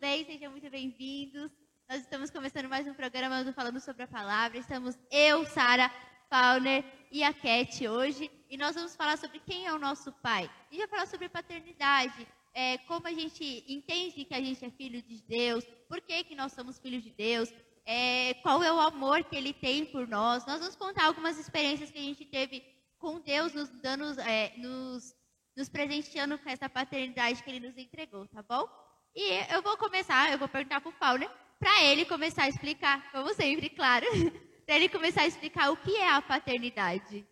bem? Sejam muito bem-vindos. Nós estamos começando mais um programa do Falando sobre a Palavra. Estamos eu, Sara, Fauner e a Cat hoje. E nós vamos falar sobre quem é o nosso pai. A gente vai falar sobre paternidade, é, como a gente entende que a gente é filho de Deus, por que, que nós somos filhos de Deus, é, qual é o amor que Ele tem por nós. Nós vamos contar algumas experiências que a gente teve com Deus, nos dando, é, nos, nos presenteando com essa paternidade que Ele nos entregou, tá bom? E eu vou começar, eu vou perguntar para o Paulo, para ele começar a explicar, como sempre, claro, para ele começar a explicar o que é a paternidade.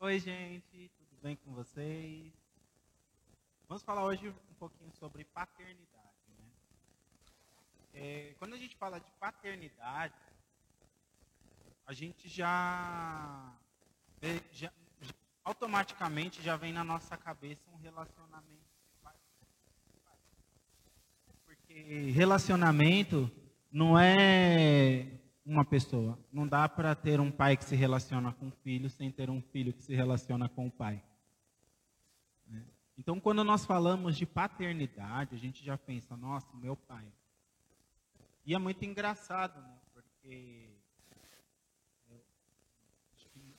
Oi, gente, tudo bem com vocês? Vamos falar hoje um pouquinho sobre paternidade. Né? É, quando a gente fala de paternidade, a gente já, já, já automaticamente já vem na nossa cabeça um relacionamento relacionamento não é uma pessoa. Não dá para ter um pai que se relaciona com o filho sem ter um filho que se relaciona com o pai. Né? Então, quando nós falamos de paternidade, a gente já pensa, nossa, meu pai. E é muito engraçado, né? Porque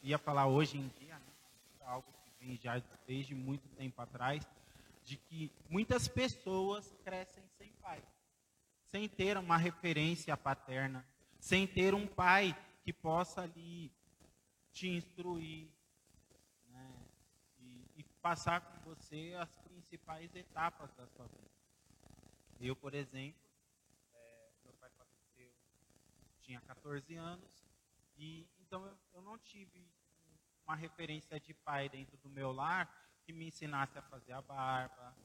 ia falar hoje em dia, né? algo que vem já desde muito tempo atrás, de que muitas pessoas crescem sem pai, sem ter uma referência paterna, sem ter um pai que possa ali te instruir né, e, e, passar com você as principais etapas da sua vida. Eu, por exemplo, é, meu pai faleceu, tinha 14 anos, e então eu, eu não tive uma referência de pai dentro do meu lar que me ensinasse a fazer a barba,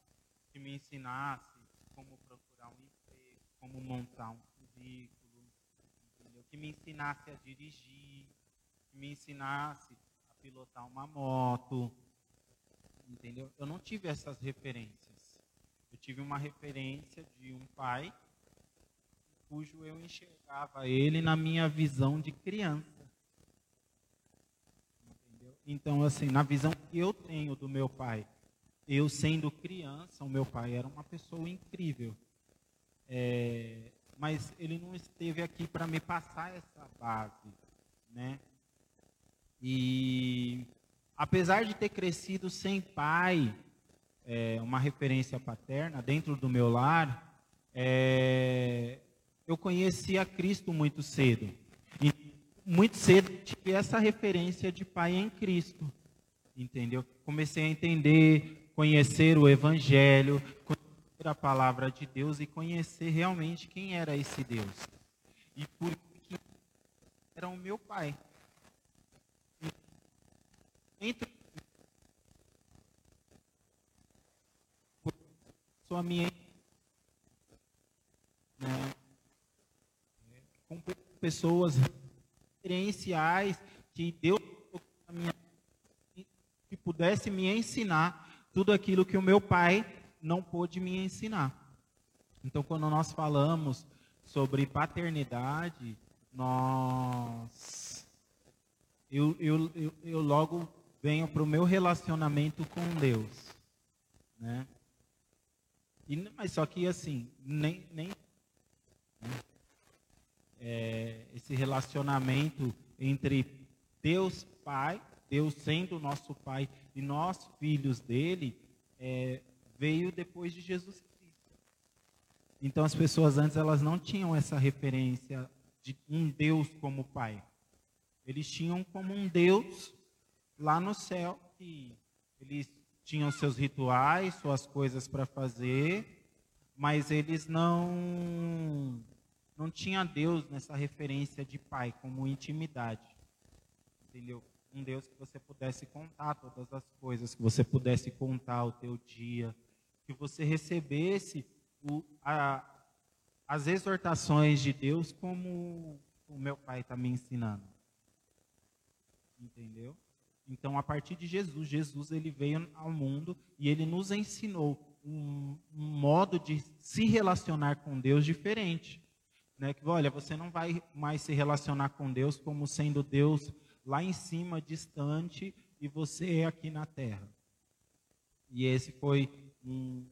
que me ensinasse como procurar um emprego, como montar um currículo, entendeu? que me ensinasse a dirigir, que me ensinasse a pilotar uma moto, entendeu? Eu não tive essas referências. Eu tive uma referência de um pai cujo eu enxergava ele na minha visão de criança. Então, assim, na visão que eu tenho do meu pai, eu sendo criança, o meu pai era uma pessoa incrível. É, mas ele não esteve aqui para me passar essa base, né? E apesar de ter crescido sem pai, é, uma referência paterna dentro do meu lar, é, eu conheci a Cristo muito cedo muito cedo tive essa referência de pai em Cristo. Entendeu? Comecei a entender, conhecer o Evangelho, conhecer a palavra de Deus e conhecer realmente quem era esse Deus. E por que era o meu pai. Entre sua minha né, com pessoas experienciais que Deus que pudesse me ensinar tudo aquilo que o meu pai não pôde me ensinar. Então, quando nós falamos sobre paternidade, nós eu, eu, eu, eu logo venho para o meu relacionamento com Deus, né? E, mas só que assim, nem, nem né? é, esse relacionamento entre Deus Pai, Deus sendo nosso Pai e nós filhos dele, é, veio depois de Jesus Cristo. Então as pessoas antes elas não tinham essa referência de um Deus como Pai. Eles tinham como um Deus lá no céu que eles tinham seus rituais, suas coisas para fazer, mas eles não não tinha Deus nessa referência de pai, como intimidade. Entendeu? Um Deus que você pudesse contar todas as coisas, que você pudesse contar o teu dia, que você recebesse o, a, as exortações de Deus como o meu pai está me ensinando. Entendeu? Então, a partir de Jesus, Jesus ele veio ao mundo e ele nos ensinou um, um modo de se relacionar com Deus diferente. Né, que, olha, você não vai mais se relacionar com Deus como sendo Deus lá em cima, distante, e você é aqui na terra. E esse foi um,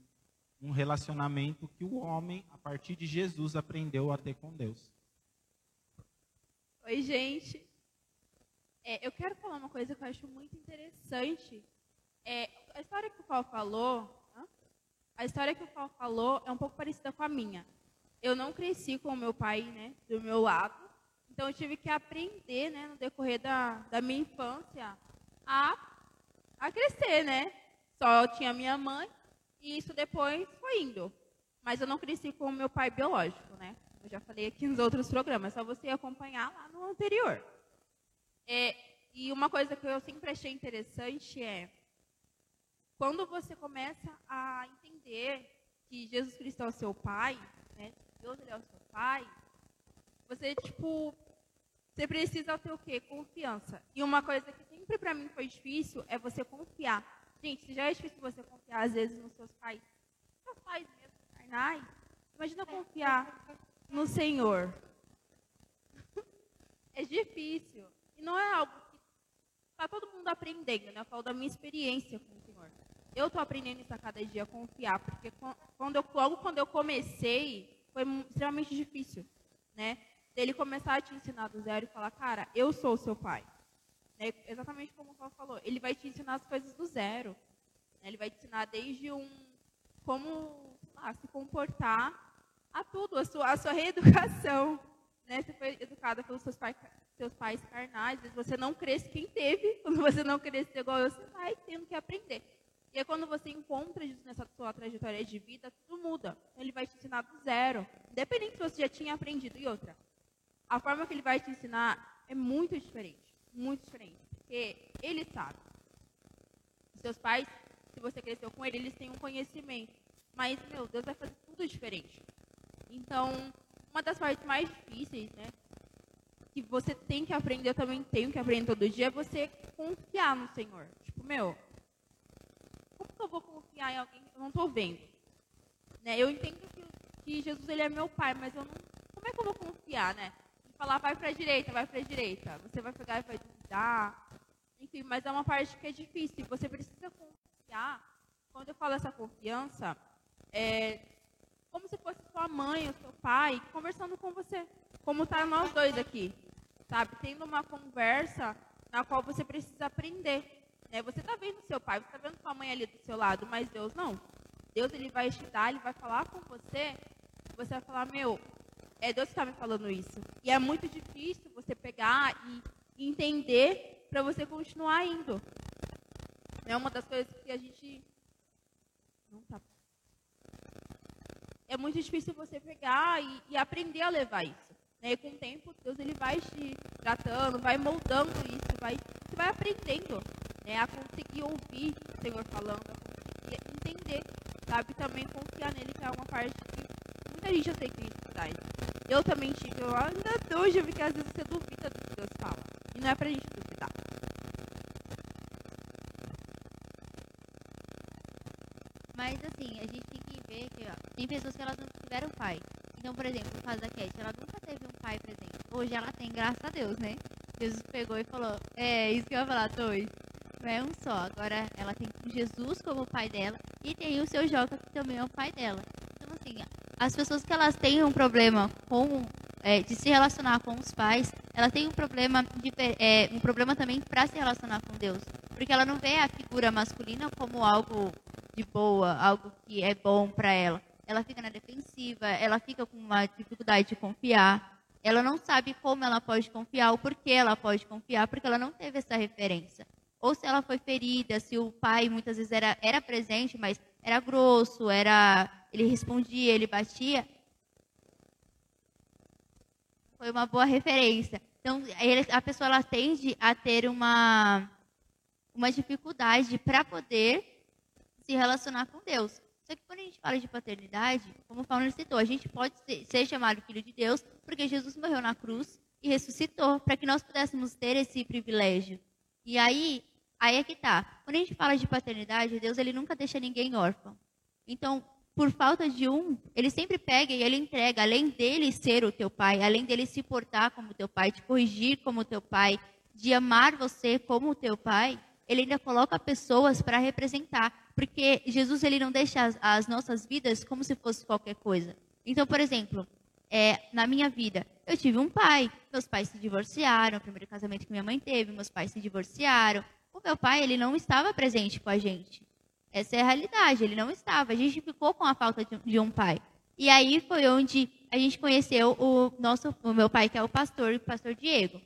um relacionamento que o homem, a partir de Jesus, aprendeu a ter com Deus. Oi, gente. É, eu quero falar uma coisa que eu acho muito interessante. É, a história que o Paulo falou, a história que o Paulo falou é um pouco parecida com a minha. Eu não cresci com o meu pai, né, do meu lado. Então eu tive que aprender, né, no decorrer da, da minha infância, a, a crescer, né? Só tinha minha mãe e isso depois foi indo. Mas eu não cresci com o meu pai biológico, né? Eu já falei aqui nos outros programas, só você acompanhar lá no anterior. É, e uma coisa que eu sempre achei interessante é quando você começa a entender que Jesus Cristo é o seu pai? Deus ele é o seu pai, você tipo você precisa ter o quê? Confiança. E uma coisa que sempre para mim foi difícil é você confiar. Gente, se já é difícil você confiar às vezes nos seus pais, seus pais mesmo carnais, imagina confiar no Senhor. é difícil. E não é algo que está todo mundo aprendendo, né? Eu falo da minha experiência com o Senhor. Eu estou aprendendo isso a cada dia, a confiar, porque quando eu, logo quando eu comecei, foi extremamente difícil, né? Ele começar a te ensinar do zero e falar, cara, eu sou o seu pai. É exatamente como o Paulo falou, ele vai te ensinar as coisas do zero. Né? Ele vai te ensinar desde um como lá, se comportar a tudo, a sua, a sua reeducação. Né? Você foi educada pelos seus pais, seus pais carnais, você não cresce quem teve, quando você não cresce igual eu, você vai tendo que aprender. E quando você encontra isso nessa sua trajetória de vida, tudo muda. Ele vai te ensinar do zero, independente se você já tinha aprendido. E outra, a forma que ele vai te ensinar é muito diferente, muito diferente, porque ele sabe. Seus pais, se você cresceu com ele, eles têm um conhecimento, mas meu Deus vai fazer tudo diferente. Então, uma das partes mais difíceis, né, que você tem que aprender, eu também tenho que aprender todo dia, é você confiar no Senhor. Tipo, meu, que eu vou confiar em alguém que eu não estou vendo? Né, eu entendo que, que Jesus ele é meu pai, mas eu não, como é que eu vou confiar, né? falar vai para a direita, vai para a direita. Você vai pegar e vai duvidar. Enfim, mas é uma parte que é difícil. Você precisa confiar. Quando eu falo essa confiança, é como se fosse sua mãe ou seu pai conversando com você. Como tá nós dois aqui. Sabe? Tendo uma conversa na qual você precisa aprender. Né? Você está vendo seu pai, você está vendo sua mãe ali do seu lado, mas Deus não. Deus ele vai te dar, ele vai falar com você. Você vai falar, meu, é Deus que está me falando isso. E é muito difícil você pegar e entender para você continuar indo. É uma das coisas que a gente. Não tá. É muito difícil você pegar e, e aprender a levar isso. Né? E com o tempo, Deus ele vai te tratando, vai moldando isso, vai, você vai aprendendo né? a conseguir ouvir o Senhor falando, a conseguir entender, sabe? Também confiar nele, que é uma parte que muita gente eu sei que. Eu também tive, eu ainda hoje, porque às vezes você duvida do que Deus fala. E não é pra gente duvidar. Mas assim, a gente tem que ver que ó, tem pessoas que elas não tiveram pai. Então, por exemplo, no caso da Cat, ela nunca teve um pai presente. Hoje ela tem, graças a Deus, né? Jesus pegou e falou, é isso que eu ia falar, dois. É um só. Agora ela tem Jesus como pai dela e tem o seu Joca que também é o pai dela. Então, assim, as pessoas que elas têm um problema com é, de se relacionar com os pais, ela tem um problema de, é, um problema também para se relacionar com Deus, porque ela não vê a figura masculina como algo de boa, algo que é bom para ela. Ela fica na defensiva, ela fica com uma dificuldade de confiar. Ela não sabe como ela pode confiar, ou por que ela pode confiar, porque ela não teve essa referência. Ou se ela foi ferida, se o pai muitas vezes era, era presente, mas era grosso, era ele respondia, ele batia. Foi uma boa referência. Então, ele, a pessoa ela tende a ter uma, uma dificuldade para poder se relacionar com Deus. Só que quando a gente fala de paternidade, como o Paulo citou, a gente pode ser, chamado filho de Deus porque Jesus morreu na cruz e ressuscitou, para que nós pudéssemos ter esse privilégio. E aí, aí é que tá. Quando a gente fala de paternidade, Deus ele nunca deixa ninguém órfão. Então, por falta de um, ele sempre pega e ele entrega, além dele ser o teu pai, além dele se portar como teu pai, te corrigir como teu pai, de amar você como teu pai, ele ainda coloca pessoas para representar. porque Jesus ele não deixa as, as nossas vidas como se fosse qualquer coisa. Então, por exemplo, é, na minha vida, eu tive um pai, meus pais se divorciaram, o primeiro casamento que minha mãe teve, meus pais se divorciaram. O meu pai, ele não estava presente com a gente. Essa é a realidade, ele não estava. A gente ficou com a falta de, um pai. E aí foi onde a gente conheceu o nosso, o meu pai, que é o pastor, o pastor Diego.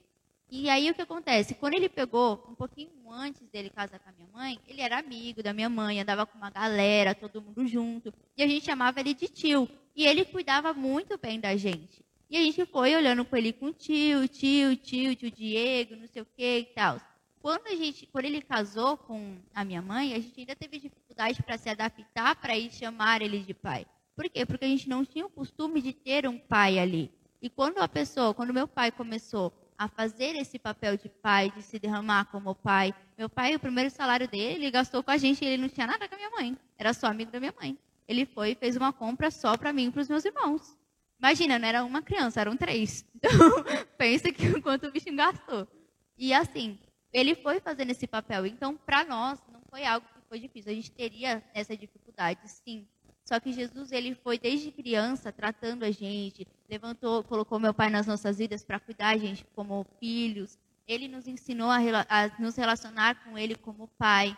E aí o que acontece? Quando ele pegou, um pouquinho antes dele casar com a minha mãe, ele era amigo da minha mãe, andava com uma galera, todo mundo junto. E a gente chamava ele de tio. E ele cuidava muito bem da gente. E a gente foi olhando com ele com tio, tio, tio, tio Diego, não sei o que e tal. Quando, a gente, quando ele casou com a minha mãe, a gente ainda teve dificuldade para se adaptar para ir chamar ele de pai. Por quê? Porque a gente não tinha o costume de ter um pai ali. E quando a pessoa, quando meu pai começou a fazer esse papel de pai, de se derramar como pai, meu pai, o primeiro salário dele, ele gastou com a gente, ele não tinha nada com a minha mãe, era só amigo da minha mãe. Ele foi e fez uma compra só para mim e para os meus irmãos. Imagina, não era uma criança, eram três. Então, pensa que quanto o bichinho gastou. E assim, ele foi fazendo esse papel. Então, para nós, não foi algo que foi difícil. A gente teria essa dificuldade, sim. Só que Jesus, ele foi desde criança tratando a gente, levantou, colocou meu pai nas nossas vidas para cuidar a gente como filhos. Ele nos ensinou a, a, nos relacionar com ele como pai.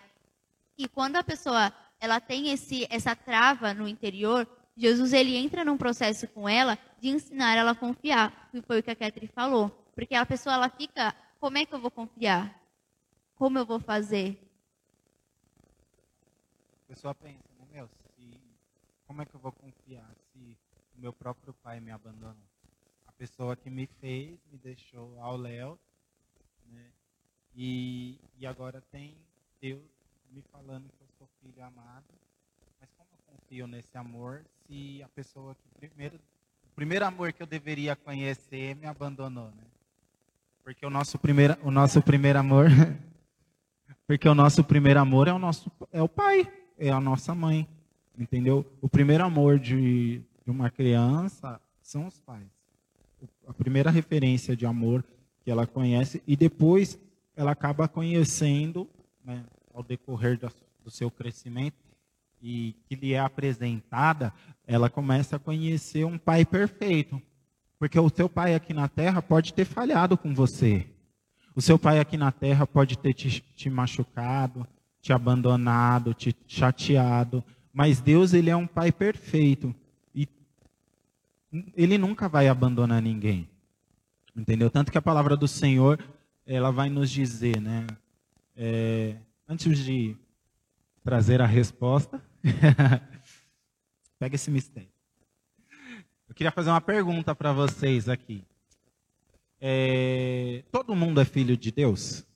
E quando a pessoa ela tem esse, essa trava no interior, Jesus ele entra num processo com ela de ensinar ela a confiar, que foi o que a Catherine falou. Porque a pessoa ela fica, como é que eu vou confiar? Como eu vou fazer? A pessoa pensa, como é que eu vou confiar se o meu próprio pai me abandonou? A pessoa que me fez, me deixou ao léu, né? E, e agora tem Deus me falando que eu sou filho amado. Mas como eu confio nesse amor se a pessoa que primeiro, o primeiro amor que eu deveria conhecer me abandonou, né? Porque o nosso primeiro, o nosso primeiro amor, porque o nosso primeiro amor é o nosso é o pai, é a nossa mãe. Entendeu? O primeiro amor de, de uma criança são os pais. A primeira referência de amor que ela conhece e depois ela acaba conhecendo, né, ao decorrer do, do seu crescimento e que lhe é apresentada, ela começa a conhecer um pai perfeito. Porque o seu pai aqui na terra pode ter falhado com você. O seu pai aqui na terra pode ter te, te machucado, te abandonado, te chateado, mas Deus, ele é um pai perfeito. E ele nunca vai abandonar ninguém. Entendeu? Tanto que a palavra do Senhor, ela vai nos dizer, né? É, antes de trazer a resposta, pega esse mistério. Eu queria fazer uma pergunta para vocês aqui. É, todo mundo é filho de Deus?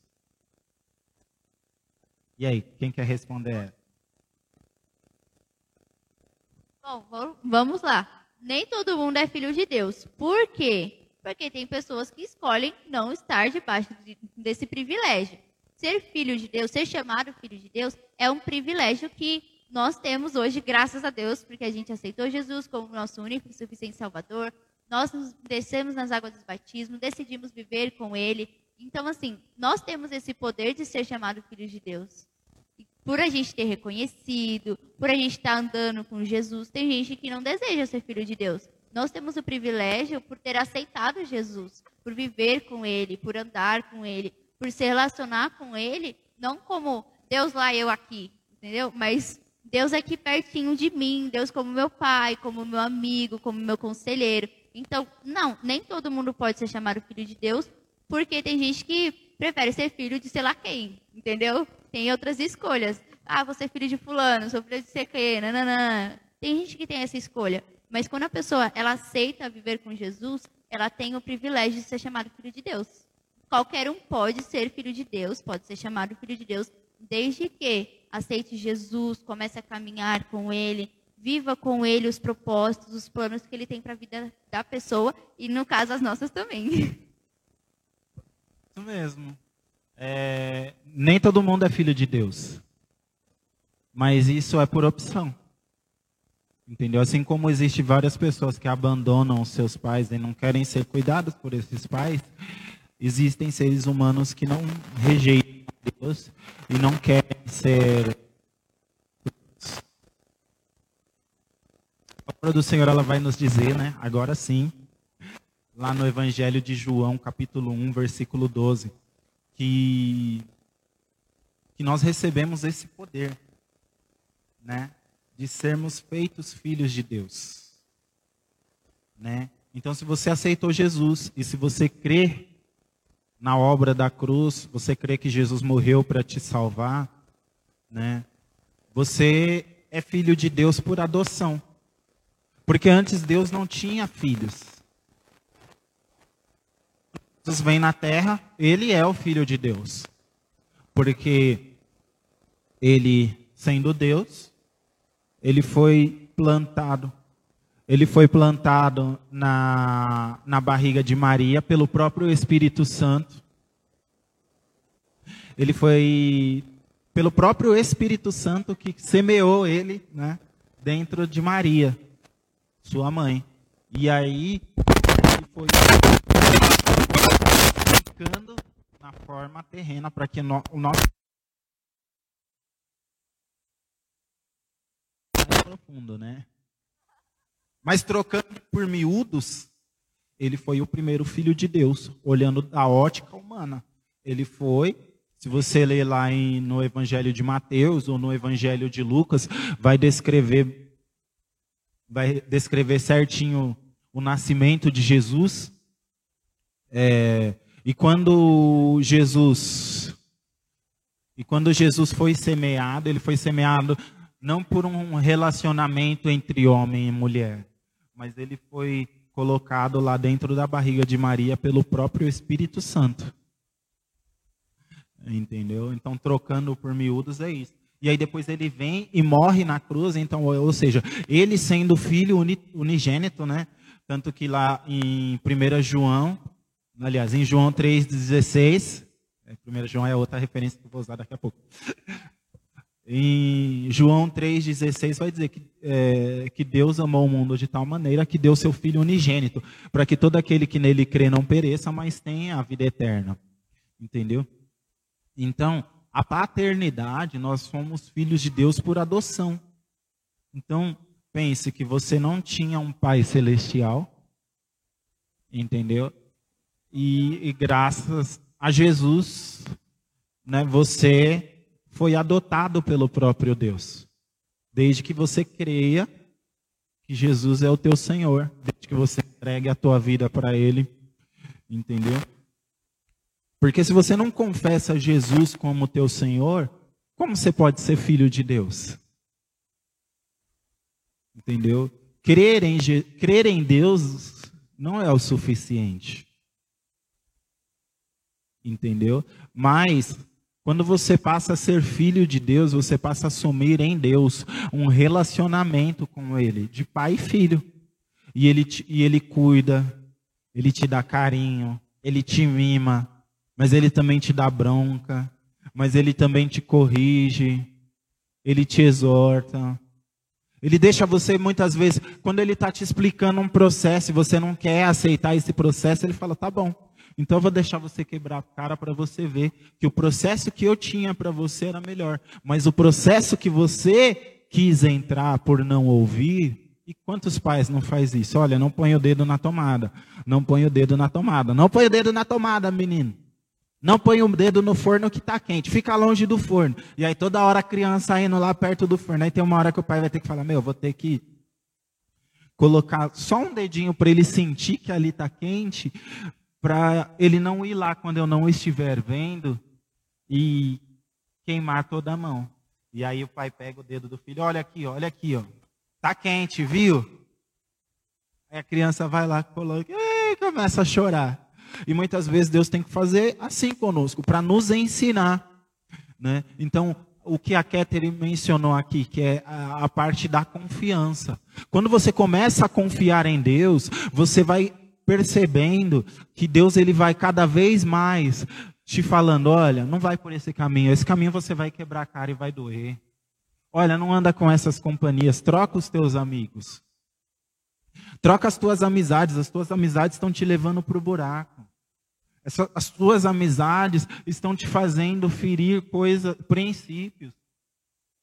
E aí, quem quer responder? Bom, vamos lá. Nem todo mundo é filho de Deus. Por quê? Porque tem pessoas que escolhem não estar debaixo desse privilégio. Ser filho de Deus, ser chamado filho de Deus, é um privilégio que nós temos hoje, graças a Deus, porque a gente aceitou Jesus como nosso único e suficiente Salvador. Nós nos descemos nas águas do batismo, decidimos viver com Ele. Então, assim, nós temos esse poder de ser chamado filho de Deus por a gente ter reconhecido, por a gente estar andando com Jesus, tem gente que não deseja ser filho de Deus. Nós temos o privilégio por ter aceitado Jesus, por viver com Ele, por andar com Ele, por se relacionar com Ele, não como Deus lá, eu aqui, entendeu? Mas Deus aqui pertinho de mim, Deus como meu pai, como meu amigo, como meu conselheiro. Então, não, nem todo mundo pode ser chamado filho de Deus, porque tem gente que prefere ser filho de sei lá quem, entendeu? tem outras escolhas. Ah, você é filho de fulano, sou filho de CQ, nananã. Tem gente que tem essa escolha. Mas quando a pessoa ela aceita viver com Jesus, ela tem o privilégio de ser chamado filho de Deus. Qualquer um pode ser filho de Deus, pode ser chamado filho de Deus, desde que aceite Jesus, comece a caminhar com Ele, viva com Ele os propósitos, os planos que Ele tem para a vida da pessoa e, no caso, as nossas também. Isso mesmo. É, nem todo mundo é filho de Deus. Mas isso é por opção. Entendeu? Assim como existem várias pessoas que abandonam seus pais e não querem ser cuidados por esses pais, existem seres humanos que não rejeitam Deus e não querem ser palavra do Senhor ela vai nos dizer, né? Agora sim, lá no Evangelho de João, capítulo 1, versículo 12, que que nós recebemos esse poder, né, de sermos feitos filhos de Deus, né? Então, se você aceitou Jesus e se você crê na obra da cruz, você crê que Jesus morreu para te salvar, né? Você é filho de Deus por adoção. Porque antes Deus não tinha filhos. Jesus vem na terra, ele é o filho de Deus. Porque ele, sendo Deus, ele foi plantado ele foi plantado na, na barriga de Maria pelo próprio Espírito Santo. Ele foi pelo próprio Espírito Santo que semeou ele né, dentro de Maria, sua mãe. E aí ele foi ficando na forma terrena para que no, o nosso mais profundo, né? Mas trocando por miúdos, ele foi o primeiro filho de Deus, olhando da ótica humana. Ele foi, se você ler lá em, no Evangelho de Mateus ou no Evangelho de Lucas, vai descrever, vai descrever certinho o nascimento de Jesus. É, e quando Jesus e quando Jesus foi semeado, ele foi semeado não por um relacionamento entre homem e mulher, mas ele foi colocado lá dentro da barriga de Maria pelo próprio Espírito Santo. Entendeu? Então, trocando por miúdos é isso. E aí depois ele vem e morre na cruz, então, ou seja, ele sendo filho unigênito, né? Tanto que lá em 1 João, aliás, em João 3,16, 1 é, João é outra referência que eu vou usar daqui a pouco. Em João 3,16 vai dizer que, é, que Deus amou o mundo de tal maneira que deu seu Filho unigênito, para que todo aquele que nele crê não pereça, mas tenha a vida eterna. Entendeu? Então, a paternidade, nós somos filhos de Deus por adoção. Então, pense que você não tinha um pai celestial, entendeu? E, e graças a Jesus, né, você foi adotado pelo próprio Deus. Desde que você creia que Jesus é o teu Senhor, desde que você entregue a tua vida para Ele, entendeu? Porque se você não confessa Jesus como teu Senhor, como você pode ser filho de Deus? Entendeu? Crer em, crer em Deus não é o suficiente. Entendeu? Mas quando você passa a ser filho de Deus, você passa a assumir em Deus um relacionamento com Ele, de pai e filho. E Ele, e ele cuida, Ele te dá carinho, Ele te mima, mas Ele também te dá bronca, mas Ele também te corrige, Ele te exorta. Ele deixa você muitas vezes, quando Ele está te explicando um processo e você não quer aceitar esse processo, Ele fala: tá bom, então eu vou deixar você quebrar a cara para você ver que o processo que eu tinha para você era melhor, mas o processo que você quis entrar por não ouvir, e quantos pais não faz isso? Olha, não põe o dedo na tomada, não põe o dedo na tomada, não põe o dedo na tomada, menino. Não põe o dedo no forno que está quente, fica longe do forno. E aí toda hora a criança indo lá perto do forno. Aí tem uma hora que o pai vai ter que falar: Meu, vou ter que colocar só um dedinho para ele sentir que ali está quente, para ele não ir lá quando eu não estiver vendo e queimar toda a mão. E aí o pai pega o dedo do filho, olha aqui, olha aqui, ó. Tá quente, viu? Aí a criança vai lá, coloca, e começa a chorar. E muitas vezes Deus tem que fazer assim conosco, para nos ensinar. Né? Então, o que a Catherine mencionou aqui, que é a, a parte da confiança. Quando você começa a confiar em Deus, você vai percebendo que Deus ele vai cada vez mais te falando, olha, não vai por esse caminho, esse caminho você vai quebrar a cara e vai doer. Olha, não anda com essas companhias, troca os teus amigos. Troca as tuas amizades, as tuas amizades estão te levando para o buraco. As tuas amizades estão te fazendo ferir coisas, princípios.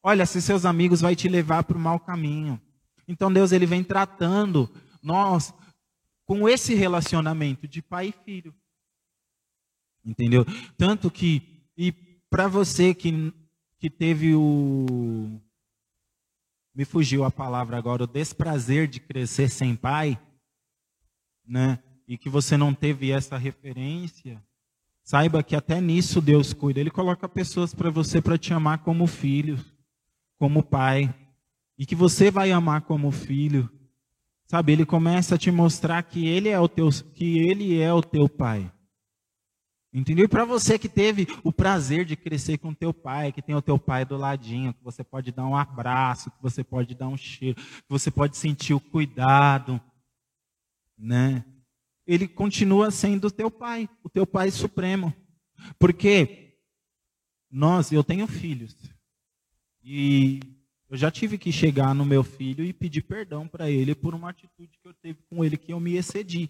Olha, se seus amigos vai te levar para o mau caminho. Então Deus ele vem tratando nós com esse relacionamento de pai e filho. Entendeu? Tanto que e para você que que teve o me fugiu a palavra agora, o desprazer de crescer sem pai, né? E que você não teve essa referência, saiba que até nisso Deus cuida. Ele coloca pessoas para você para te amar como filho, como pai, e que você vai amar como filho. Sabe, ele começa a te mostrar que ele é o teu que ele é o teu pai. Entendeu? E para você que teve o prazer de crescer com teu pai, que tem o teu pai do ladinho, que você pode dar um abraço, que você pode dar um cheiro, que você pode sentir o cuidado, né? Ele continua sendo o teu pai, o teu pai supremo. Porque nós, eu tenho filhos. E eu já tive que chegar no meu filho e pedir perdão para ele por uma atitude que eu teve com ele que eu me excedi.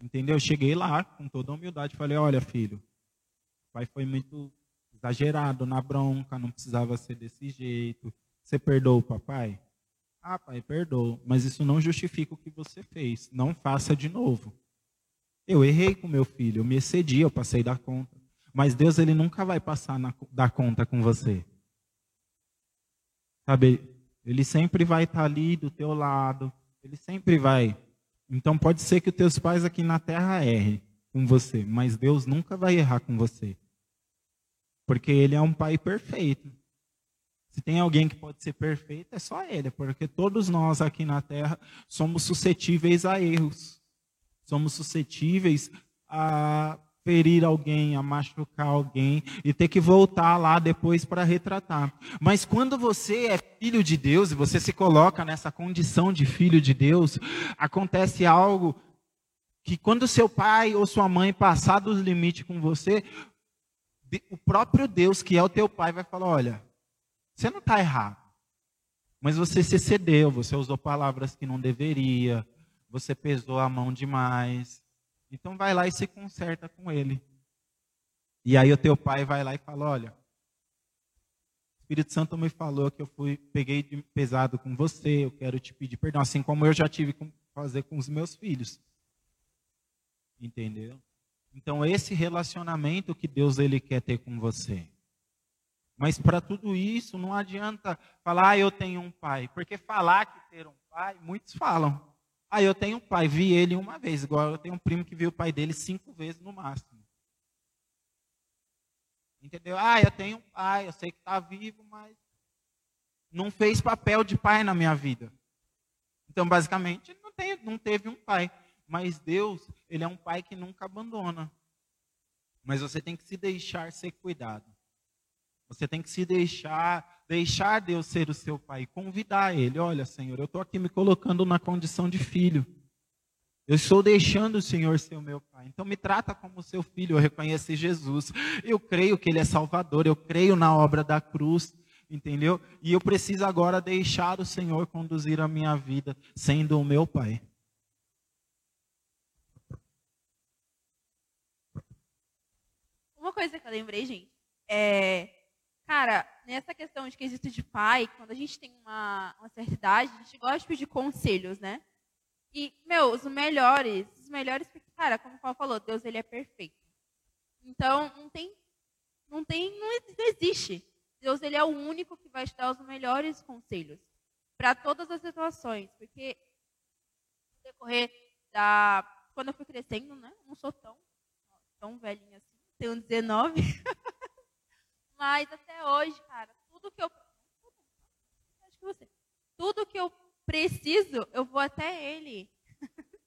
Entendeu? Eu cheguei lá com toda humildade, falei: "Olha, filho, o pai foi muito exagerado na bronca, não precisava ser desse jeito. Você perdoou o papai?" "Ah, pai, perdoou, mas isso não justifica o que você fez. Não faça de novo." Eu errei com meu filho, eu me excedi, eu passei da conta. Mas Deus ele nunca vai passar na, da conta com você. Sabe? Ele sempre vai estar ali do teu lado. Ele sempre vai então pode ser que os teus pais aqui na terra errem com você, mas Deus nunca vai errar com você. Porque ele é um pai perfeito. Se tem alguém que pode ser perfeito, é só ele, porque todos nós aqui na terra somos suscetíveis a erros. Somos suscetíveis a ferir alguém, a machucar alguém e ter que voltar lá depois para retratar. Mas quando você é filho de Deus e você se coloca nessa condição de filho de Deus, acontece algo que quando seu pai ou sua mãe passar dos limites com você, o próprio Deus, que é o teu pai, vai falar: olha, você não está errado, mas você se excedeu, você usou palavras que não deveria, você pesou a mão demais, então vai lá e se conserta com ele. E aí o teu pai vai lá e fala: Olha, o Espírito Santo me falou que eu fui, peguei pesado com você, eu quero te pedir perdão, assim como eu já tive que fazer com os meus filhos. Entendeu? Então esse relacionamento que Deus ele quer ter com você. Mas para tudo isso não adianta falar, ah, eu tenho um pai, porque falar que ter um pai, muitos falam. Ah, eu tenho um pai, vi ele uma vez, igual eu tenho um primo que viu o pai dele cinco vezes no máximo. Entendeu? Ah, eu tenho um pai, eu sei que está vivo, mas não fez papel de pai na minha vida. Então, basicamente, não, tem, não teve um pai. Mas Deus, Ele é um pai que nunca abandona. Mas você tem que se deixar ser cuidado. Você tem que se deixar, deixar Deus ser o seu pai, convidar Ele. Olha, Senhor, eu estou aqui me colocando na condição de filho. Eu estou deixando o Senhor ser o meu pai. Então me trata como seu filho. Eu reconheço Jesus. Eu creio que Ele é Salvador. Eu creio na obra da cruz. Entendeu? E eu preciso agora deixar o Senhor conduzir a minha vida, sendo o meu pai. Uma coisa que eu lembrei, gente, é Cara, nessa questão de que existe de pai, quando a gente tem uma, uma certa idade, a gente gosta de pedir conselhos, né? E, meu, os melhores, os melhores, cara, como o Paulo falou, Deus ele é perfeito. Então, não tem, não tem, não existe. Deus ele é o único que vai te dar os melhores conselhos para todas as situações, porque no decorrer da quando eu fui crescendo, né? Não sou tão tão velhinha assim, tenho 19. Mas até hoje, cara, tudo que eu. Acho que você. Tudo que eu preciso, eu vou até ele.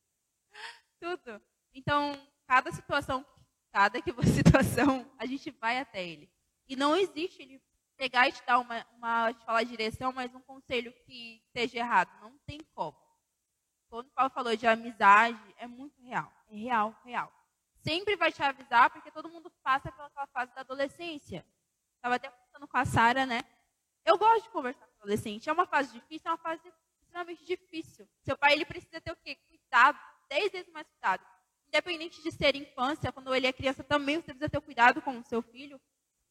tudo. Então, cada situação, cada que situação, a gente vai até ele. E não existe ele pegar e te dar uma, uma te falar direção, mas um conselho que esteja errado. Não tem como. Quando o Paulo falou de amizade, é muito real. É real, real. Sempre vai te avisar, porque todo mundo passa pela fase da adolescência. Estava até conversando com a Sara, né? Eu gosto de conversar com adolescente. É uma fase difícil, é uma fase extremamente difícil. Seu pai ele precisa ter o quê? Cuidado, dez vezes mais cuidado. Independente de ser infância, quando ele é criança também você precisa ter cuidado com o seu filho.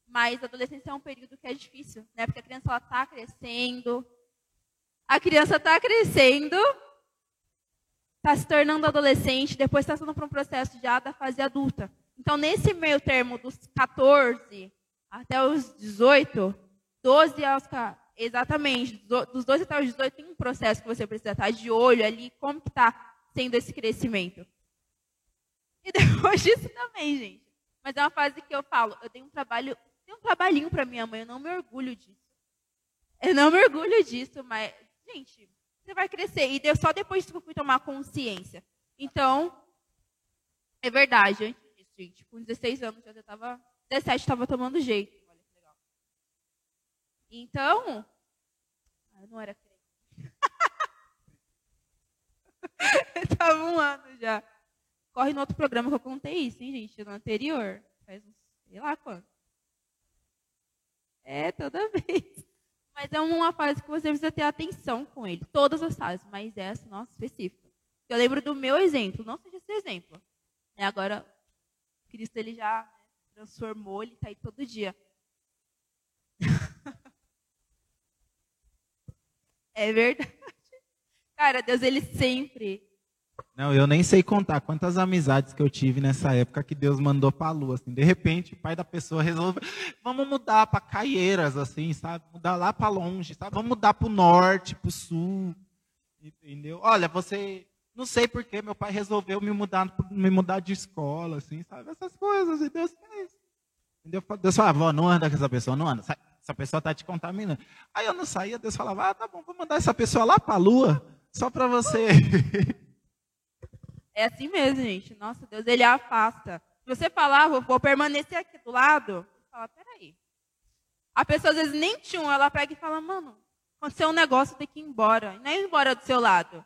Mas adolescência é um período que é difícil, né? Porque a criança ela tá crescendo. A criança está crescendo, está se tornando adolescente, depois está passando por um processo já da fase adulta. Então, nesse meio termo dos 14 até os 18, 12 aos exatamente, dos 12 até os 18 tem um processo que você precisa estar de olho ali, como que está sendo esse crescimento. E depois disso também, gente. Mas é uma fase que eu falo, eu tenho um trabalho, tenho um trabalhinho para minha mãe, eu não me orgulho disso. Eu não me orgulho disso, mas, gente, você vai crescer. E só depois que eu fui tomar consciência. Então, é verdade, antes disso, gente, com 16 anos, eu já estava, 17 estava tomando jeito. Olha que legal. Então, eu não era crente. estava um ano já. Corre no outro programa que eu contei isso, hein, gente? No anterior. Faz uns, sei lá quanto. É, toda vez. Mas é uma fase que você precisa ter atenção com ele. Todas as fases, mas essa, nossa, específica. Eu lembro do meu exemplo, não seja esse exemplo. E agora, Cristo ele já transformou, ele está aí todo dia. é verdade. Cara, Deus, ele sempre não, eu nem sei contar quantas amizades que eu tive nessa época que Deus mandou para a lua. Assim. De repente, o pai da pessoa resolve, vamos mudar para Caieiras, assim, sabe? Mudar lá para longe, sabe? Vamos mudar para o norte, para o sul. Entendeu? Olha, você. Não sei porquê, meu pai resolveu me mudar, me mudar de escola, assim, sabe? Essas coisas, e Deus fez. Entendeu? Deus falava, não anda com essa pessoa, não anda. Essa pessoa está te contaminando. Aí eu não saía, Deus falava, ah, tá bom, vou mandar essa pessoa lá para a lua, só para você. É assim mesmo, gente. Nossa Deus, ele afasta. Se você falar, vou, vou permanecer aqui do lado, fala, peraí. A pessoa às vezes nem tinha ela pega e fala, mano, aconteceu um negócio, tem que ir embora. E não é ir embora do seu lado.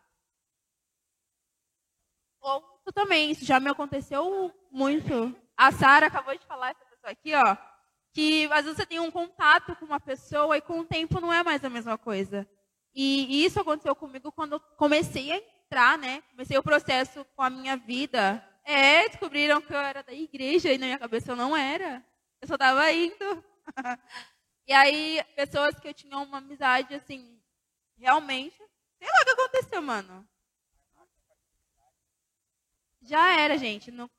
Isso também, isso já me aconteceu muito. A Sara acabou de falar, essa pessoa aqui, ó, que às vezes você tem um contato com uma pessoa e com o tempo não é mais a mesma coisa. E, e isso aconteceu comigo quando eu comecei a entrar, né? Comecei o processo com a minha vida. É, descobriram que eu era da igreja e na minha cabeça eu não era. Eu só estava indo. e aí, pessoas que eu tinha uma amizade, assim, realmente. Sei lá o que aconteceu, mano. Já era, gente. Não,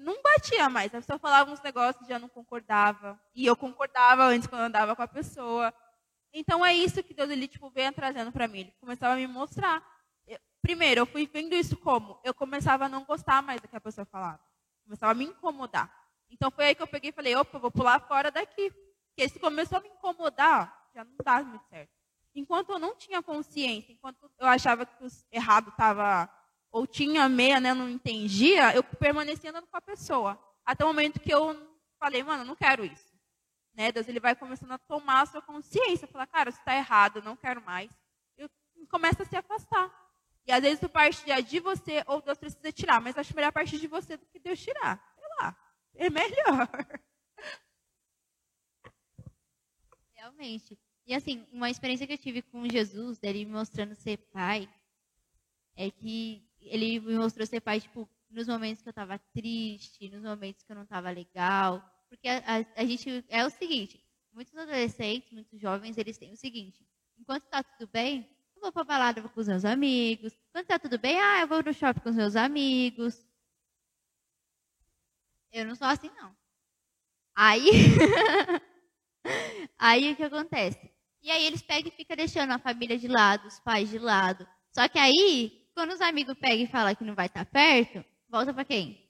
não batia mais. A pessoa falava uns negócios e já não concordava. E eu concordava antes quando eu andava com a pessoa. Então é isso que Deus ele tipo vem trazendo para mim. Ele começava a me mostrar. Primeiro, eu fui vendo isso como? Eu começava a não gostar mais do que a pessoa falava. Começava a me incomodar. Então foi aí que eu peguei e falei, opa, vou pular fora daqui. Porque se começou a me incomodar, já não dá muito certo. Enquanto eu não tinha consciência, enquanto eu achava que o errado estava, ou tinha meia, né, não entendia, eu permanecia andando com a pessoa. Até o momento que eu falei, mano, não quero isso. Né? Deus ele vai começando a tomar a sua consciência, falar, cara, isso está errado, não quero mais. Eu começa a se afastar. E às vezes tu parte de você ou Deus precisa tirar, mas acho melhor partir de você do que Deus tirar. Sei lá, é melhor. Realmente. E assim, uma experiência que eu tive com Jesus, dele me mostrando ser pai, é que ele me mostrou ser pai, tipo, nos momentos que eu estava triste, nos momentos que eu não estava legal. Porque a, a, a, gente, é o seguinte, muitos adolescentes, muitos jovens, eles têm o seguinte, enquanto está tudo bem, vou pra balada com os meus amigos. Quando tá tudo bem, ah, eu vou no shopping com os meus amigos. Eu não sou assim, não. Aí, aí o que acontece? E aí eles pegam e ficam deixando a família de lado, os pais de lado. Só que aí, quando os amigos pegam e falam que não vai estar perto, volta para quem?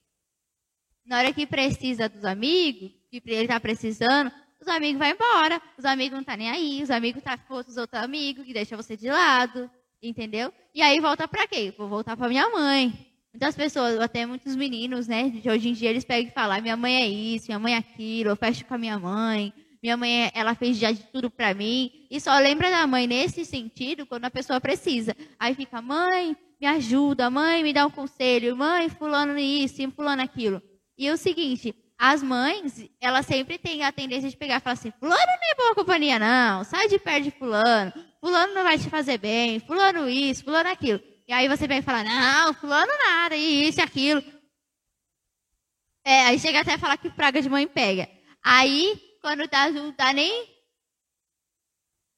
Na hora que precisa dos amigos, que ele está precisando, os amigos vão embora, os amigos não tá nem aí, os amigos tá com os outros amigos que deixam você de lado, entendeu? E aí volta para quê? Vou voltar para minha mãe. Muitas pessoas, até muitos meninos, né, de hoje em dia eles pegam e falam: "Minha mãe é isso, minha mãe é aquilo, eu fecho com a minha mãe". Minha mãe, ela fez já de tudo para mim. E só lembra da mãe nesse sentido quando a pessoa precisa. Aí fica, mãe, me ajuda, mãe, me dá um conselho, mãe, fulano isso, fulano aquilo. E é o seguinte, as mães, elas sempre têm a tendência de pegar e falar assim: Fulano não é boa companhia, não. Sai de perto de Fulano. Fulano não vai te fazer bem. Fulano isso, Fulano aquilo. E aí você vem falar: Não, Fulano nada, isso e aquilo. É, aí chega até a falar que praga de mãe pega. Aí, quando tá, não tá nem.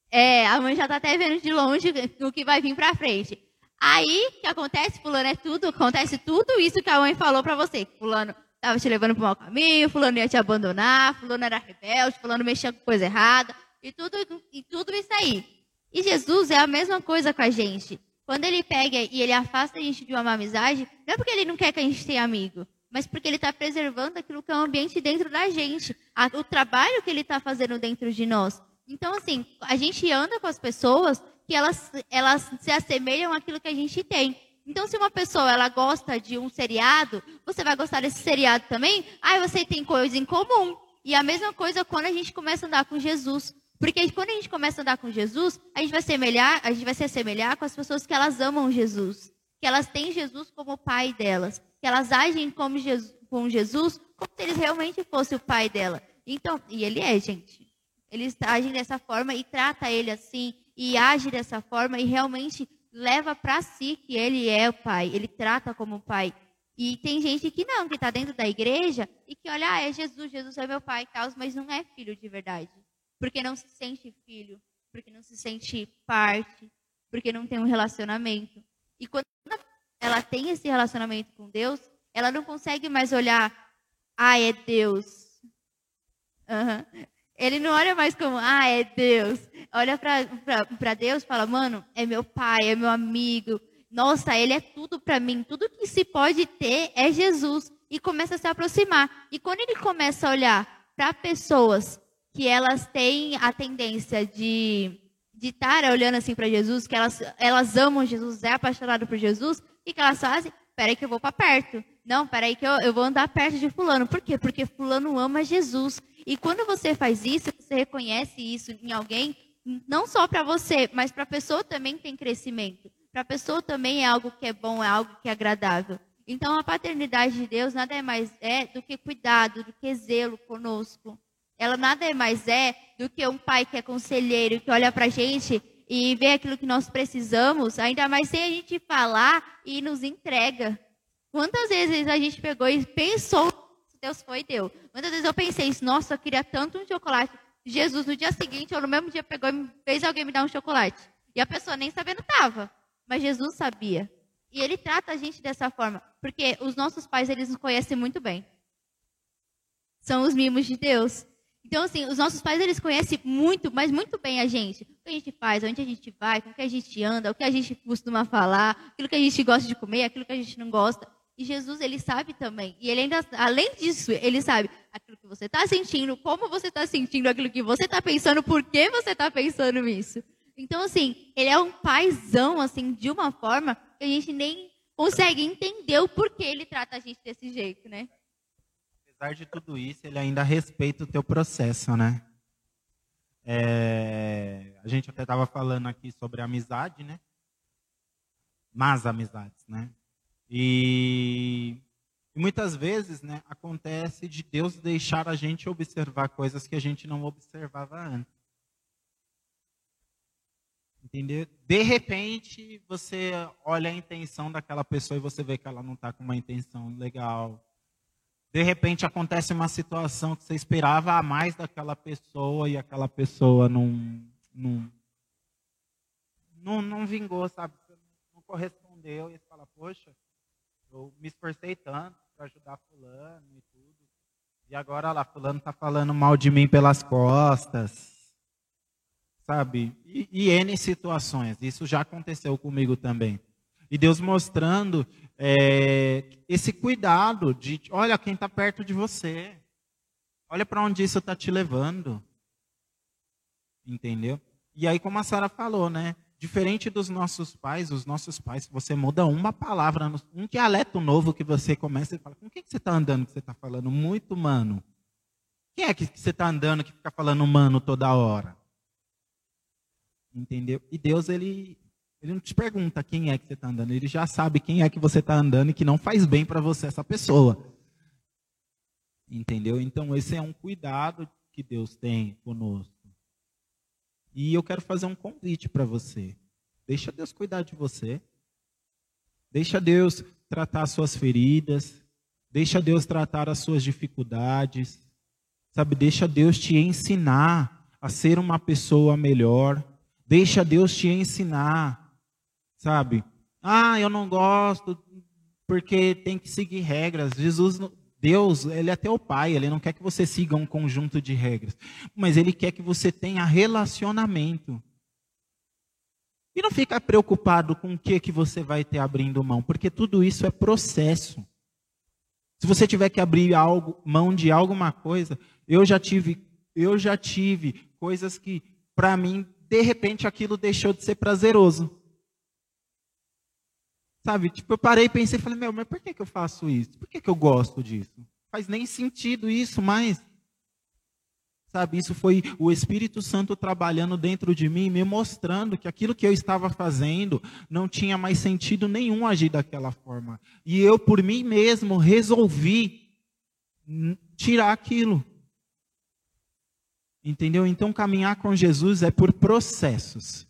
É, a mãe já tá até vendo de longe o que vai vir pra frente. Aí, o que acontece? Fulano é tudo, acontece tudo isso que a mãe falou pra você. Fulano estava te levando para mau caminho, fulano ia te abandonar, fulano era rebelde, fulano mexia com coisa errada, e tudo, e tudo isso aí. E Jesus é a mesma coisa com a gente. Quando ele pega e ele afasta a gente de uma amizade, não é porque ele não quer que a gente tenha amigo, mas porque ele está preservando aquilo que é o ambiente dentro da gente, o trabalho que ele está fazendo dentro de nós. Então, assim, a gente anda com as pessoas que elas, elas se assemelham àquilo que a gente tem. Então, se uma pessoa ela gosta de um seriado, você vai gostar desse seriado também? Ah, você tem coisa em comum. E a mesma coisa quando a gente começa a andar com Jesus. Porque quando a gente começa a andar com Jesus, a gente vai semelhar, a gente vai se assemelhar com as pessoas que elas amam Jesus, que elas têm Jesus como pai delas, que elas agem como Jesus, com Jesus como se ele realmente fosse o pai dela. Então, e ele é, gente. Eles agem dessa forma e trata ele assim e age dessa forma e realmente leva para si que ele é o pai, ele trata como pai. E tem gente que não, que está dentro da igreja e que olha, ah, é Jesus, Jesus é meu pai, mas não é filho de verdade. Porque não se sente filho, porque não se sente parte, porque não tem um relacionamento. E quando ela tem esse relacionamento com Deus, ela não consegue mais olhar, ah, é Deus. Uhum. Ele não olha mais como, ah, é Deus. Olha para Deus e fala, mano, é meu pai, é meu amigo. Nossa, ele é tudo para mim. Tudo que se pode ter é Jesus. E começa a se aproximar. E quando ele começa a olhar para pessoas que elas têm a tendência de de estar olhando assim para Jesus, que elas, elas amam Jesus, é apaixonado por Jesus, que, que elas fazem? Peraí que eu vou para perto. Não, peraí que eu, eu vou andar perto de fulano. Por quê? Porque fulano ama Jesus. E quando você faz isso, você reconhece isso em alguém, não só para você, mas para a pessoa também tem crescimento. Para a pessoa também é algo que é bom, é algo que é agradável. Então a paternidade de Deus nada é mais é do que cuidado, do que zelo conosco. Ela nada é mais é do que um pai que é conselheiro, que olha para a gente e vê aquilo que nós precisamos, ainda mais sem a gente falar e nos entrega. Quantas vezes a gente pegou e pensou Deus foi e deu. Muitas vezes eu pensei isso, nossa, eu queria tanto um chocolate. Jesus, no dia seguinte, ou no mesmo dia, pegou e fez alguém me dar um chocolate. E a pessoa nem sabendo estava. Mas Jesus sabia. E ele trata a gente dessa forma. Porque os nossos pais, eles nos conhecem muito bem. São os mimos de Deus. Então, assim, os nossos pais, eles conhecem muito, mas muito bem a gente. O que a gente faz, onde a gente vai, com o que a gente anda, o que a gente costuma falar, aquilo que a gente gosta de comer, aquilo que a gente não gosta. E Jesus, ele sabe também. E ele ainda, além disso, ele sabe aquilo que você está sentindo, como você está sentindo, aquilo que você está pensando, por que você está pensando isso. Então, assim, ele é um paizão, assim, de uma forma que a gente nem consegue entender o porquê ele trata a gente desse jeito, né? Apesar de tudo isso, ele ainda respeita o teu processo, né? É, a gente até estava falando aqui sobre amizade, né? Mas amizades, né? E, e muitas vezes né, acontece de Deus deixar a gente observar coisas que a gente não observava antes. Entendeu? De repente, você olha a intenção daquela pessoa e você vê que ela não está com uma intenção legal. De repente acontece uma situação que você esperava a mais daquela pessoa e aquela pessoa não, não, não, não vingou, sabe? Não correspondeu. E você fala, poxa, eu me esforcei tanto para ajudar fulano e tudo. E agora lá, fulano está falando mal de mim pelas costas. Sabe? E, e N situações. Isso já aconteceu comigo também. E Deus mostrando é, esse cuidado de, olha quem está perto de você. Olha para onde isso está te levando. Entendeu? E aí, como a Sara falou, né? Diferente dos nossos pais, os nossos pais, você muda uma palavra, um dialeto novo que você começa e fala, com quem que você está andando que você está falando? Muito mano. Quem é que você está andando que fica falando mano toda hora? Entendeu? E Deus, ele, ele não te pergunta quem é que você está andando, ele já sabe quem é que você está andando e que não faz bem para você essa pessoa. Entendeu? Então, esse é um cuidado que Deus tem conosco. E eu quero fazer um convite para você. Deixa Deus cuidar de você. Deixa Deus tratar as suas feridas. Deixa Deus tratar as suas dificuldades. Sabe, deixa Deus te ensinar a ser uma pessoa melhor. Deixa Deus te ensinar, sabe? Ah, eu não gosto porque tem que seguir regras. Jesus, Deus, ele é teu pai, ele não quer que você siga um conjunto de regras, mas ele quer que você tenha relacionamento. E não fica preocupado com o que que você vai ter abrindo mão, porque tudo isso é processo. Se você tiver que abrir algo, mão de alguma coisa, eu já tive, eu já tive coisas que para mim de repente aquilo deixou de ser prazeroso. Sabe, tipo, eu parei pensei, falei, meu, mas por que, que eu faço isso? Por que, que eu gosto disso? Faz nem sentido isso mais. Sabe, isso foi o Espírito Santo trabalhando dentro de mim, me mostrando que aquilo que eu estava fazendo não tinha mais sentido nenhum agir daquela forma. E eu, por mim mesmo, resolvi tirar aquilo. Entendeu? Então, caminhar com Jesus é por processos.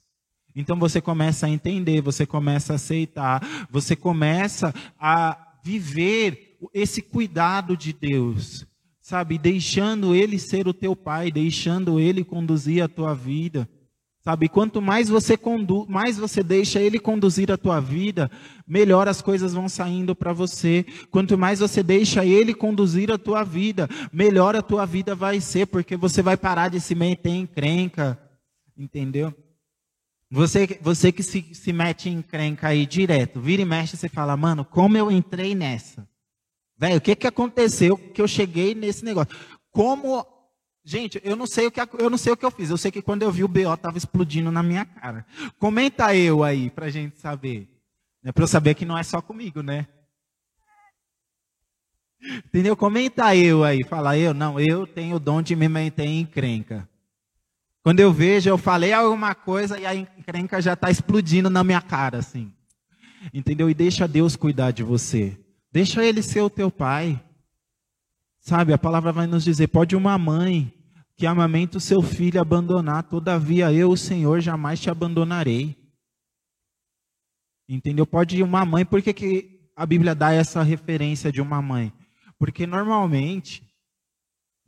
Então, você começa a entender, você começa a aceitar, você começa a viver esse cuidado de Deus, sabe? Deixando Ele ser o teu Pai, deixando Ele conduzir a tua vida. Sabe, quanto mais você conduz, mais você deixa ele conduzir a tua vida, melhor as coisas vão saindo para você. Quanto mais você deixa ele conduzir a tua vida, melhor a tua vida vai ser, porque você vai parar de se meter em crenca, entendeu? Você, você que se, se mete em crenca aí direto, vira e mexe, você fala, mano, como eu entrei nessa? Velho, o que que aconteceu que eu cheguei nesse negócio? Como Gente, eu não sei o que eu não sei o que eu fiz. Eu sei que quando eu vi o BO estava explodindo na minha cara. Comenta eu aí pra gente saber. Né, para eu saber que não é só comigo, né? Entendeu? Comenta eu aí, fala eu, não, eu tenho o dom de me manter em encrenca. Quando eu vejo, eu falei alguma coisa e a encrenca já está explodindo na minha cara, assim. Entendeu? E deixa Deus cuidar de você. Deixa Ele ser o teu pai. Sabe, a palavra vai nos dizer: pode uma mãe que amamenta o seu filho abandonar, todavia eu, o Senhor, jamais te abandonarei. Entendeu? Pode uma mãe, por que, que a Bíblia dá essa referência de uma mãe? Porque normalmente,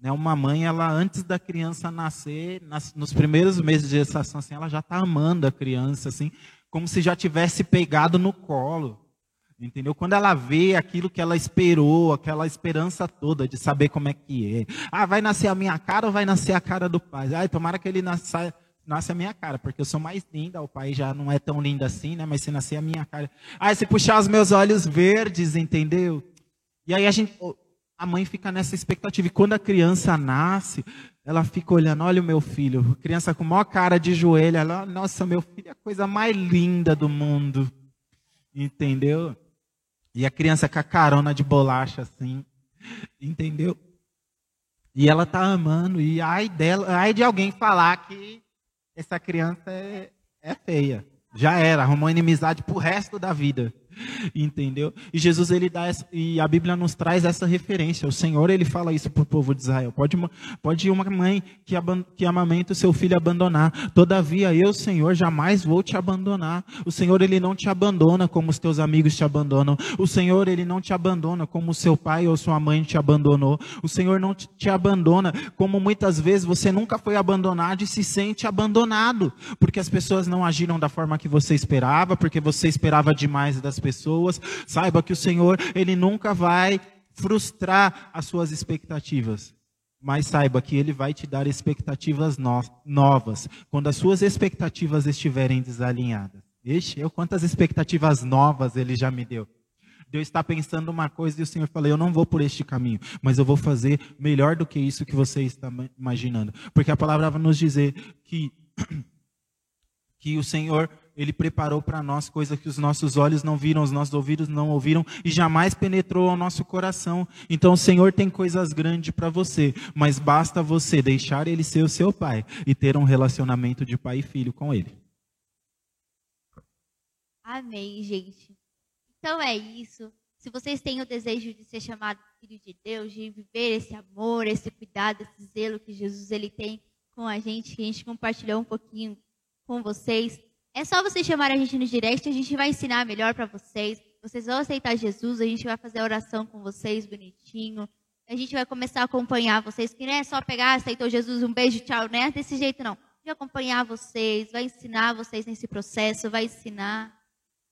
né, uma mãe, ela antes da criança nascer, nas, nos primeiros meses de gestação, assim, ela já está amando a criança, assim, como se já tivesse pegado no colo. Entendeu? Quando ela vê aquilo que ela esperou, aquela esperança toda de saber como é que é. Ah, vai nascer a minha cara ou vai nascer a cara do pai? Ah, tomara que ele nasça, nasce a minha cara, porque eu sou mais linda, o pai já não é tão lindo assim, né? Mas se nascer a minha cara. Ah, se puxar os meus olhos verdes, entendeu? E aí a gente, a mãe fica nessa expectativa. E quando a criança nasce, ela fica olhando, olha o meu filho, criança com maior cara de joelho, ela, nossa, meu filho é a coisa mais linda do mundo. Entendeu? E a criança com a carona de bolacha assim, entendeu? E ela tá amando, e ai dela, ai de alguém falar que essa criança é, é feia. Já era, arrumou inimizade pro resto da vida. Entendeu? E Jesus ele dá essa, e a Bíblia nos traz essa referência. O Senhor ele fala isso para o povo de Israel. Pode uma, pode uma mãe que, que amamenta o seu filho abandonar. Todavia eu, Senhor, jamais vou te abandonar. O Senhor ele não te abandona como os teus amigos te abandonam. O Senhor ele não te abandona como o seu pai ou sua mãe te abandonou. O Senhor não te, te abandona como muitas vezes você nunca foi abandonado e se sente abandonado, porque as pessoas não agiram da forma que você esperava, porque você esperava demais das pessoas pessoas, saiba que o Senhor, Ele nunca vai frustrar as suas expectativas. Mas saiba que Ele vai te dar expectativas no novas, quando as suas expectativas estiverem desalinhadas. Ixi, eu quantas expectativas novas Ele já me deu. Deus está pensando uma coisa e o Senhor fala: Eu não vou por este caminho, mas eu vou fazer melhor do que isso que você está imaginando. Porque a palavra vai nos dizer que, que o Senhor ele preparou para nós coisas que os nossos olhos não viram, os nossos ouvidos não ouviram e jamais penetrou ao nosso coração. Então o Senhor tem coisas grandes para você, mas basta você deixar Ele ser o seu Pai e ter um relacionamento de pai e filho com Ele. Amém, gente. Então é isso. Se vocês têm o desejo de ser chamado filho de Deus, de viver esse amor, esse cuidado, esse zelo que Jesus ele tem com a gente, que a gente compartilhou um pouquinho com vocês, é só vocês chamarem a gente no direct, a gente vai ensinar melhor para vocês. Vocês vão aceitar Jesus, a gente vai fazer a oração com vocês bonitinho. a gente vai começar a acompanhar vocês, que não é só pegar, aceitou Jesus, um beijo, tchau, não é desse jeito não. Vai acompanhar vocês, vai ensinar vocês nesse processo, vai ensinar.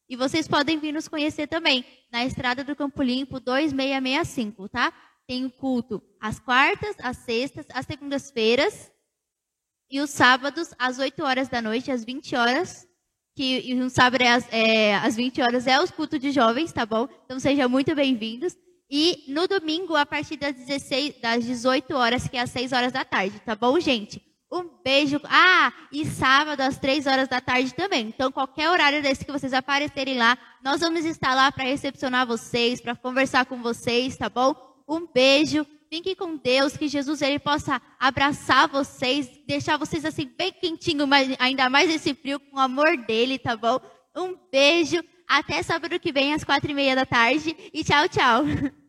E vocês podem vir nos conhecer também, na Estrada do Campo Limpo 2665, tá? Tem o culto às quartas, às sextas, às segundas-feiras e os sábados às 8 horas da noite, às 20 horas. Que um sábado é às, é, às 20 horas é os cultos de jovens, tá bom? Então sejam muito bem-vindos. E no domingo, a partir das, 16, das 18 horas, que é às 6 horas da tarde, tá bom, gente? Um beijo. Ah, e sábado às 3 horas da tarde também. Então, qualquer horário desse que vocês aparecerem lá, nós vamos estar lá para recepcionar vocês, para conversar com vocês, tá bom? Um beijo. Fiquem com Deus, que Jesus ele possa abraçar vocês, deixar vocês assim bem quentinho, mas ainda mais esse frio, com o amor dele, tá bom? Um beijo. Até sábado que vem, às quatro e meia da tarde. E tchau, tchau.